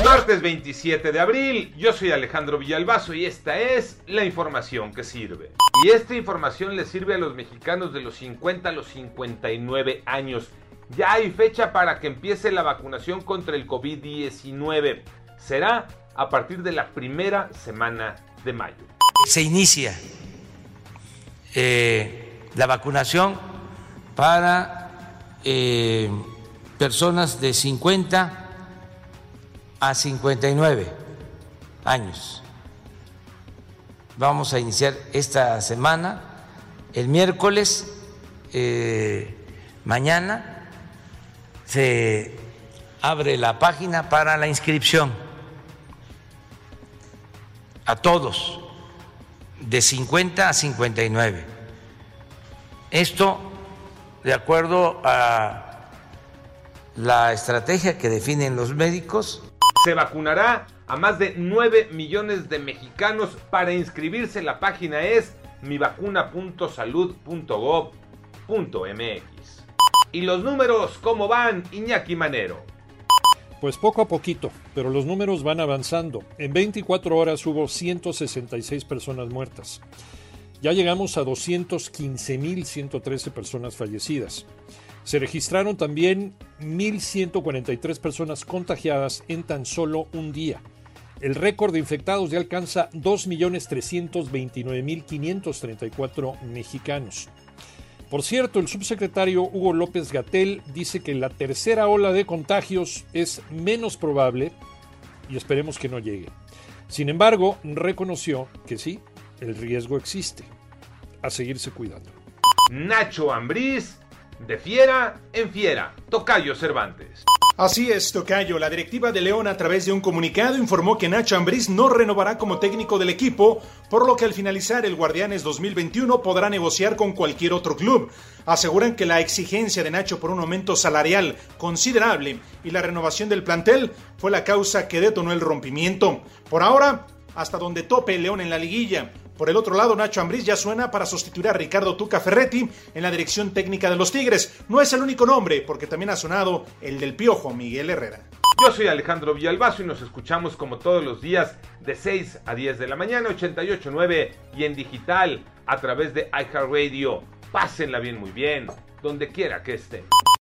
Martes 27 de abril, yo soy Alejandro Villalbazo y esta es la información que sirve. Y esta información le sirve a los mexicanos de los 50 a los 59 años. Ya hay fecha para que empiece la vacunación contra el COVID-19. Será a partir de la primera semana de mayo. Se inicia eh, la vacunación para eh, personas de 50 a 59 años. Vamos a iniciar esta semana, el miércoles, eh, mañana, se abre la página para la inscripción a todos de 50 a 59. Esto de acuerdo a la estrategia que definen los médicos. Se vacunará a más de 9 millones de mexicanos. Para inscribirse la página es mivacuna.salud.gov.mx. ¿Y los números cómo van, Iñaki Manero? Pues poco a poquito, pero los números van avanzando. En 24 horas hubo 166 personas muertas. Ya llegamos a 215.113 personas fallecidas. Se registraron también 1.143 personas contagiadas en tan solo un día. El récord de infectados ya alcanza 2.329.534 mexicanos. Por cierto, el subsecretario Hugo López Gatel dice que la tercera ola de contagios es menos probable y esperemos que no llegue. Sin embargo, reconoció que sí, el riesgo existe. A seguirse cuidando. Nacho Ambriz, de fiera en fiera, Tocayo Cervantes. Así es, Tocayo. La directiva de León a través de un comunicado informó que Nacho Ambriz no renovará como técnico del equipo, por lo que al finalizar el Guardianes 2021 podrá negociar con cualquier otro club. Aseguran que la exigencia de Nacho por un aumento salarial considerable y la renovación del plantel fue la causa que detonó el rompimiento. Por ahora, hasta donde tope León en la liguilla. Por el otro lado, Nacho Ambriz ya suena para sustituir a Ricardo Tuca Ferretti en la dirección técnica de los Tigres. No es el único nombre, porque también ha sonado el del Piojo, Miguel Herrera. Yo soy Alejandro Villalbazo y nos escuchamos como todos los días de 6 a 10 de la mañana, 88.9 y en digital a través de iHeartRadio. Pásenla bien, muy bien, donde quiera que estén.